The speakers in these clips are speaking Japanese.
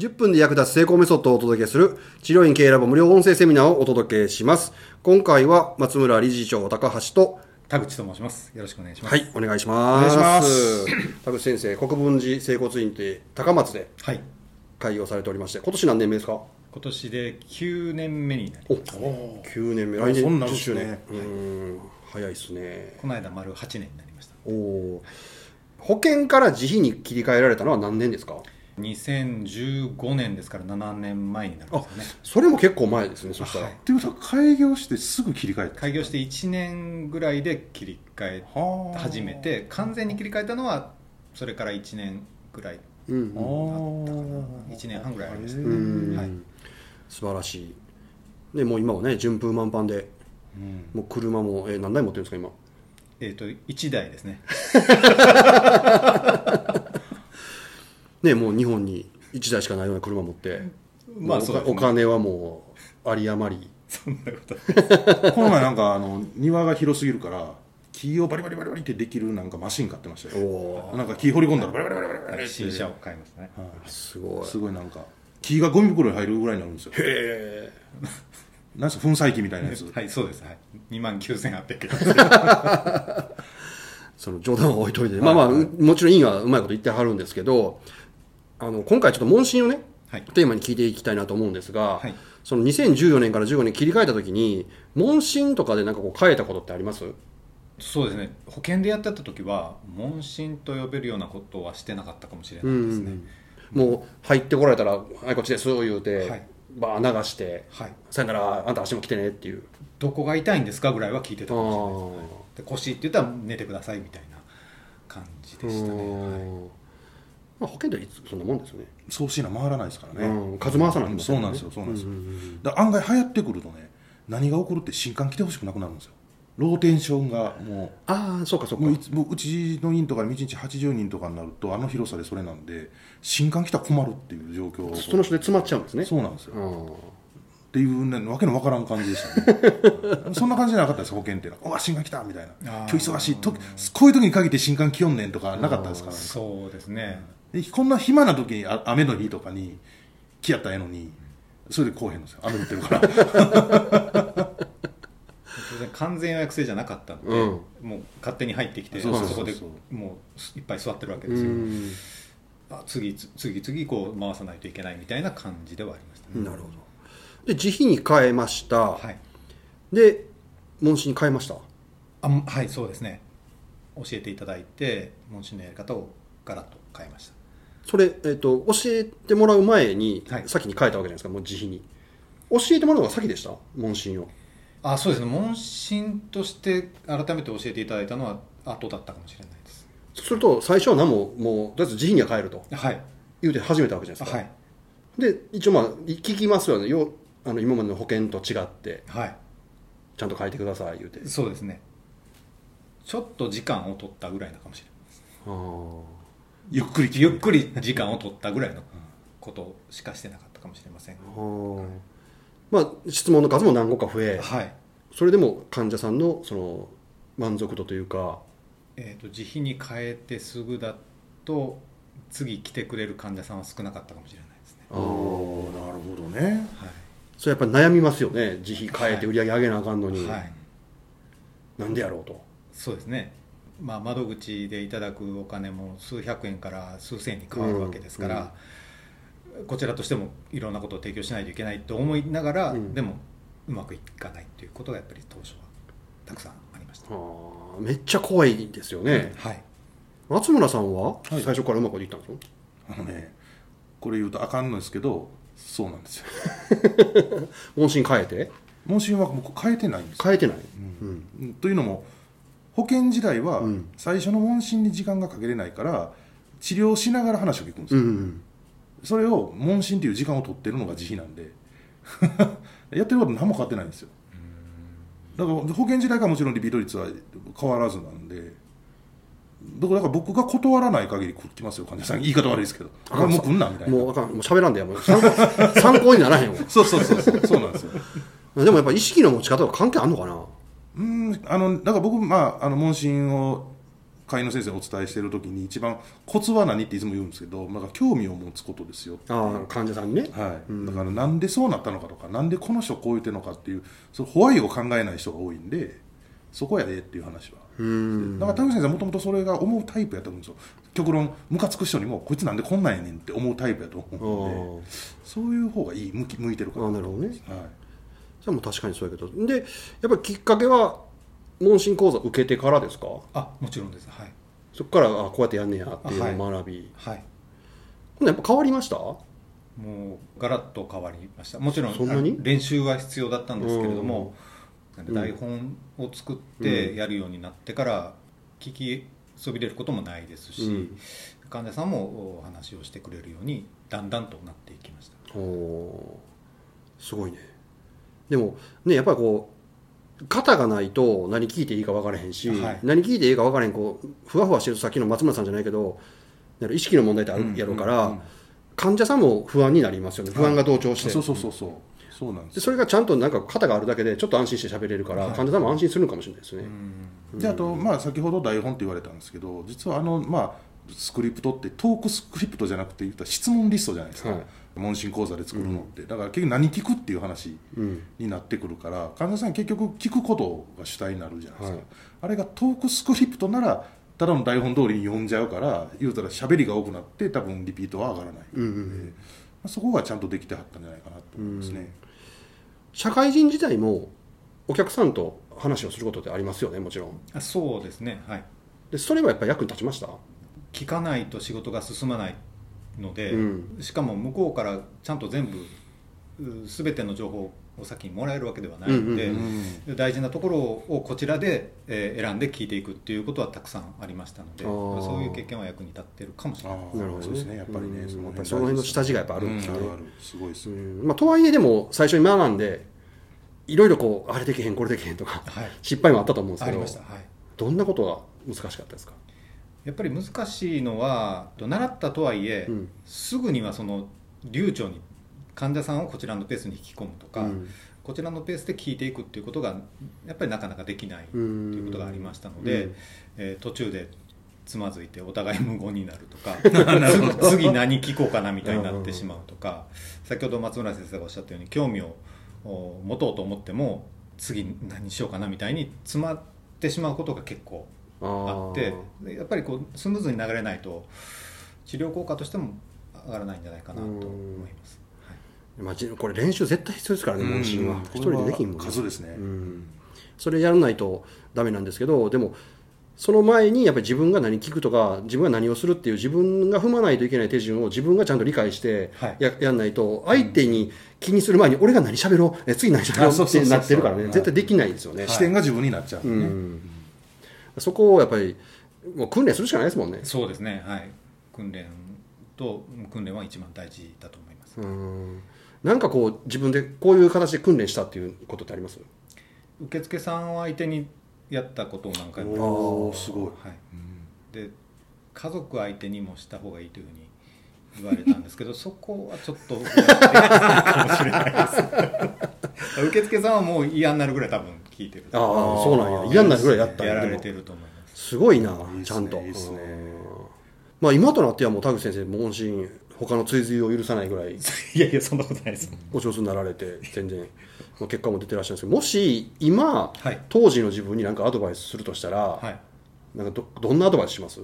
10分で役立つ成功メソッドをお届けする治療院経営ラボ無料音声セミナーをお届けします。今回は松村理事長高橋と田口と申します。よろしくお願いします。はい、お願いします。お願いします 田口先生、国分寺整骨院って高松ではい。開業されておりまして、今年何年目ですか？今年で9年目になりお、ます。9年目。あ来年そんなん10周年。ですねうーん、早いですね。この間丸8年になりました。おお。保険から自費に切り替えられたのは何年ですか？2015年ですから7年前になるんですよね。それも結構前ですね、そしたら。はいっていうことは開業してすぐ切り替えた開業して1年ぐらいで切り替えはあ始めて、完全に切り替えたのはそれから1年ぐらい、うんあうん。ー1年半ぐらいありましたへね。うんはい素晴らしい。で、もう今はね、順風満帆で、うんもう車も、えー何台持ってるんですか、今？えっ、と、1台ですね。ね、もう日本に1台しかないような車持って、まあねお金はもう有り余り。そんなこと。この前なんかあの庭が広すぎるから木をバリバリバリバリってできるなんかマシン買ってましたおよおなんか木掘り込んだらバリバリバリバリバリって新車を買いましたね。ー、すごい。すごいなんか木がゴミ袋に入るぐらいになるんですよへえ。なんすか粉砕機みたいなやつはい、そうです。はい。2万9800円。その冗談は置いといて、まあまあ、うもちろんいいはうまいこと言ってはるんですけど、あの、今回ちょっと問診をね、はい。テーマに聞いていきたいなと思うんですが、はい。その2014年から15年切り替えた時に、問診とかでなんかこう変えたことってあります？そうですね。保険でやってた時は問診と呼べるようなことはしてなかったかもしれうないですね、ん。もう入ってこられたら、はい、こっちです、言うて、はい。バー流して、はい。さよなら、あんた足も来てねっていう。どこが痛いんですかぐらいは聞いてたあかもしれないです、ー。で腰って言ったら寝てくださいみたいな感じでしたね、はい。うんまあ、保険っていつそんなもんですよね。送信な回らないですからね、うん数回さないとね。そうなんですよそうなんですよ、うんうんうん。だ案外流行ってくるとね何が起こるって新刊来てほしくなくなるんですよ。ローテンションがもああ、そうかそううか。もういつもううちの院とかで1日80人とかになるとあの広さでそれなんで新刊来たら困るっていう状況その人で詰まっちゃうんですね。そうなんですよ。うんっていうねわけのわからん感じでしたね。そんな感じじゃなかったです保険っていうのはうわ新刊来たみたいな。今日忙しい。とこういう時に限って新刊来よんねんとかなかったですから。ねそうですね。でこんな暇な時にあ雨の日とかに来やったらええのにそれでこうへんのですよ。雨降ってるから。当 然完全予約制じゃなかったんで、うん。もう勝手に入ってきてそこでもういっぱい座ってるわけうですよ、ん。あ次次々こう回さないといけないみたいな感じではありましたね、なるほど。で、自費に変えました。はい。で、問診に変えました？あんはいそうですね。教えていただいて問診のやり方をガラッと変えましたそれ、えっ、と、教えてもらう前に、はい。先に変えたわけじゃないですか、もう自費に。教えてもらうのが先でした？問診を。あそうですね。問診として改めて教えていただいたのは後だったかもしれないです。すると、最初は何も、もう、とりあえず自費には変えると。はい。言うて始めたわけじゃないですか。はい。で、一応まあ、聞きますよね。よあの今までの保険と違って、はい。ちゃんと変えてください、言うて。そうですね。ちょっと時間を取ったぐらいなのかもしれないあーゆっくりゆっくり時間を取ったぐらいのことしかしてなかったかもしれません。あ。ーまあ、質問の数も何個か増え、はい。それでも患者さんのその満足度というか、えー、と自費に変えてすぐだと次来てくれる患者さんは少なかったかもしれないですね。ああなるほどね。はい。それやっぱり悩みますよね、自費変えて売り上げ上げなあかんのに、はい、なんでやろうと。そうですね、まあ、窓口でいただくお金も数百円から数千円に変わるわけですから、こちらとしてもいろんなことを提供しないといけないと思いながら、うん。でもうまくいかないということがやっぱり当初はたくさんありました、あーめっちゃ怖いですよね。はい。松村さんは？はい。最初からうまくいったんですよ、あのねこれ言うとあかんのですけどそうなんですよ。問診変えて？問診は僕変えてないんですよ。変えてない、うん。うん。というのも保険時代はうん。最初の問診に時間がかけれないから治療しながら話を聞くんですよ、うんうんそれを問診という時間を取ってるのが自費なんで。やってること何も変わってないんですよ。だから保険時代からもちろんリピート率は変わらずなんで。だから僕が断らない限り来ますよ患者さん。言い方悪いですけど。あもう来んなみたいな。もうあかん。もう喋らんでやもう参考参考にならへんわ。そうそうそうそう。そうなんですよ。でもやっぱ意識の持ち方は関係あんのかな？うんあのだから僕まああの問診を会員の先生にお伝えしてる時に一番コツは何っていつも言うんですけど、まあ、興味を持つことですよ。ああ患者さんにね。はい、だからなんでそうなったのかとかなんでこの人こう言ってるのかっていうそのホワイを考えない人が多いんでそこやでっていう話は。うん。だから田口先生はもともとそれが思うタイプやと思うんですよ。極論ムカつく人にもこいつなんでこんなんやねんって思うタイプやと思うのでそういう方がいい向き向いてるかああなるほどね。はいじゃあもう確かにそうやけど。でやっぱりきっかけは問診講座受けてからですか？あもちろんです。はい。そこからあこうやってやんねやっていうのを学び、はい。ほんならやっぱ変わりました？もうガラッと変わりました。もちろん練習は必要だったんですけれども、うん。台本を作ってやるようになってから聞きそびれることもないですし、うん。患者さんもお話をしてくれるようにだんだんとなっていきました。おー。すごいねでもねやっぱりこう型がないと何聞いていいか分からへんし、はい。何聞いていいか分からへんこうふわふわしてるさっきの松村さんじゃないけど意識の問題ってあるやろうから、うんうん患者さんも不安になりますよね。不安が同調して、そうそうそうそう。そうなんです。でそれがちゃんとなんか型があるだけでちょっと安心して喋れるから、はい。患者さんも安心するのかもしれないですね、であと、まあ、先ほど台本って言われたんですけど実はあの、まあ、スクリプトってトークスクリプトじゃなくて言ったら質問リストじゃないですか、はい。問診講座で作るのって、だから結局何聞くっていう話うん。になってくるから患者さん結局聞くことが主体になるじゃないですか、はい。あれがトークスクリプトならただの台本通りに読んじゃうから言うたら喋りが多くなって多分リピートは上がらない、うんうんそこがちゃんとできてはったんじゃないかなと思いますね、社会人時代もお客さんと話をすることってありますよねもちろん。あそうですね。はい。でそれはやっぱり役に立ちました？聞かないと仕事が進まないので、うん。しかも向こうからちゃんと全部う全ての情報を先にもらえるわけではないので、うんうん大事なところをこちらで、えー選んで聞いていくっていうことはたくさんありましたのでそういう経験は役に立ってるかもしれない。なるほどねそうですねやっぱりね、うんそのやっぱりその辺の下地がやっぱあるんですね。うあるあるすごいですうね、ん。まあ、とはいえでも最初に学んでいろいろこうあれできへんこれできへんとかはい。失敗もあったと思うんですあけどりました。はい。どんなことが難しかったですか、やっぱり難しいのは習ったとはいえ、うん。すぐにはその流暢に患者さんをこちらのペースに引き込むとか、うん。こちらのペースで聞いていくっていうことがやっぱりなかなかできないとうんいうことがありましたので、うん。えー途中でつまずいてお互い無言になるとか 次次何聞こうかなみたいになってしまうとか先ほど松村先生がおっしゃったように興味をお持とうと思っても次何しようかなみたいに詰まってしまうことが結構あってでやっぱりこうスムーズに流れないと治療効果としても上がらないんじゃないかなと思います。はい。まあ、じこれ練習絶対必要ですからね問診は。うん一人でできんもんね。数ですね、うん。それやらないとダメなんですけどでもその前にやっぱり自分が何聞くとか自分が何をするっていう自分が踏まないといけない手順を自分がちゃんと理解してはい。や,、やんないと相手に気にする前に俺が何喋ろう？え次何喋ろう？ってなってるからね。はい絶対できないですよね、視点が自分になっちゃう、ね。うんそこをやっぱりもう訓練するしかないですもんね。そうですね、はい、訓練と訓練は一番大事だと思います。うん。なんかこう自分でこういう形で訓練したっていうことってあります？受付さんを相手にやったことを何回も。おーすごい、はい、で家族相手にもした方がいいというふうに言われたんですけど そこはちょっとやってないかもしれないです。受付さんはもう嫌になるぐらい多分聞いてるああそうなんや。嫌になるぐらいやったんや。られてると思います。すごいなちゃんと。いいっすね。うん。まあ今となってはもう田口先生問診他の追随を許さないぐらい。いやいやそんなことないです。お上手になられて全然。まあ結果も出てらっしゃるんですけどもし今、はい。当時の自分に何かアドバイスするとしたら、はい。なんかどどんなアドバイスします？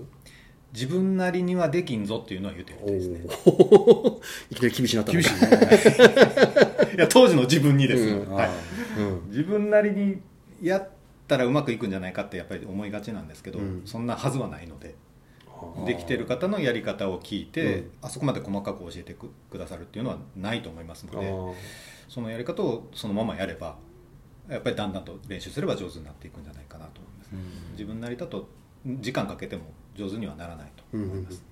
自分なりにはできんぞっていうのは言っておるですね。お いきなり厳しいなった厳しいね、ねいや当時の自分にです、うん。はい、うん。自分なりにやったらうまくいくんじゃないかってやっぱり思いがちなんですけど、うん。そんなはずはないのでできてる方のやり方を聞いて、うん。あそこまで細かく教えてくくださるっていうのはないと思いますのでそのやり方をそのままやればやっぱりだんだんと練習すれば上手になっていくんじゃないかなと思います、自分なりだと時間かけても上手にはならないと思います、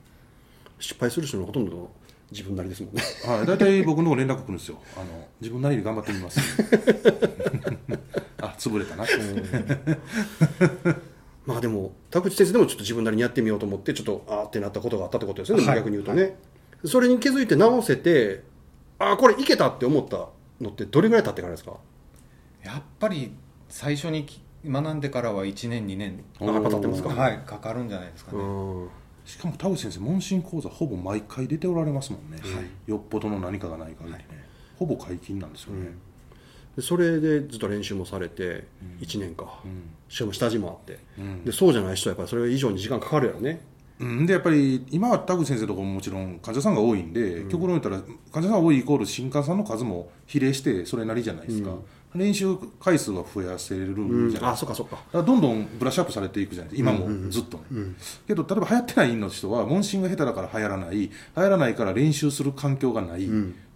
失敗する人のほとんど自分なりですもんね。はい、大体僕の方連絡来るんですよ。あの自分なりに頑張ってみます。あ潰れたな、まあでも田口先生でもちょっと自分なりにやってみようと思ってちょっとあーってなったことがあったってことですよね、はい。逆に言うとね、それに気づいて直せてああこれいけたって思ったのってどれぐらい経ってからですか？やっぱり最初にき学んでからは1年2年。あやっぱ経ってますか。はいかかるんじゃないですかね、うんしかも田口先生問診講座ほぼ毎回出ておられますもんね、はい。よっぽどの何かがない限りね、ほぼ解禁なんですよね、でそれでずっと練習もされて1年か、うん。しかも下地もあって、うん。でそうじゃない人はやっぱりそれ以上に時間かかるやろね。うん、でやっぱり今は田口先生とかももちろん患者さんが多いんで、極論言ったら患者さんが多いイコール新患さんの数も比例してそれなりじゃないですか、練習回数は増やせるじゃない？ですか、あそっかそっか。どんどんブラッシュアップされていくじゃないですか。今もずっとね、けど例えば流行ってないの人は問診が下手だから流行らない流行らないから練習する環境がない、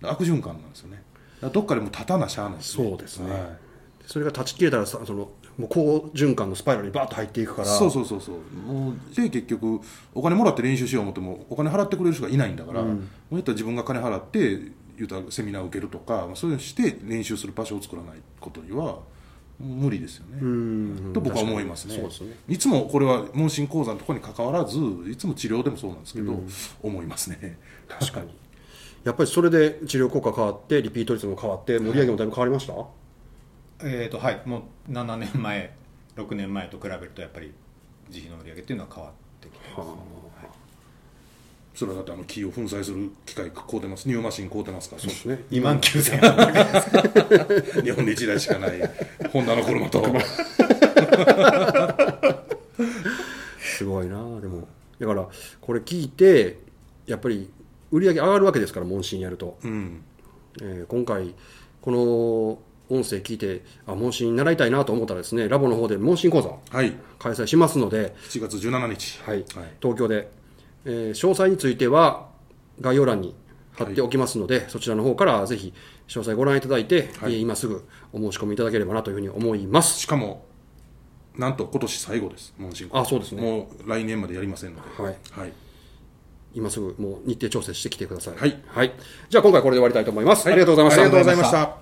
悪循環なんですよね。どっかでもう立たなしゃあないね。そうですね。はい。それが断ち切れたらさそのもう好循環のスパイラルにバーッと入っていくから。そうそうそうそう。もうで結局お金もらって練習しよう思ってもお金払ってくれる人がいないんだから、もう言ったら自分が金払って言うたらセミナーを受けるとかまあそういうのして練習する場所を作らないことには無理ですよね、うんと僕は思いますね。ね。いつもこれは問診講座のところに関わらずいつも治療でもそうなんですけど、思いますね。確かに。やっぱりそれで治療効果変わってリピート率も変わって盛り上げもだいぶ変わりました、えーとはい。もう7年前6年前と比べるとやっぱり自費の売り上げっていうのは変わってきてます、それはだってあの木を粉砕する機械買うてます。ニューマシン買うてますから。そうですね。2万9000円。日本で1台しかないホンダの車とすごいな。でもだからこれ聞いてやっぱり売り上げ上がるわけですから問診やると、うん。えー今回この音声聞いてあ問診習いたいなと思ったらですねラボの方で問診講座はい。開催しますので、7月17日。はい。はい。東京で、えー詳細については概要欄に貼っておきますので、そちらの方からぜひ詳細ご覧いただいて、はい。えー今すぐお申し込みいただければなというふうに思います。しかもなんと今年最後です。問診あそうですね。もう来年までやりませんので。はい。はい、今すぐもう日程調整してきてください。はい、じゃあ今回これで終わりたいと思います、ありがとうございました。ありがとうございました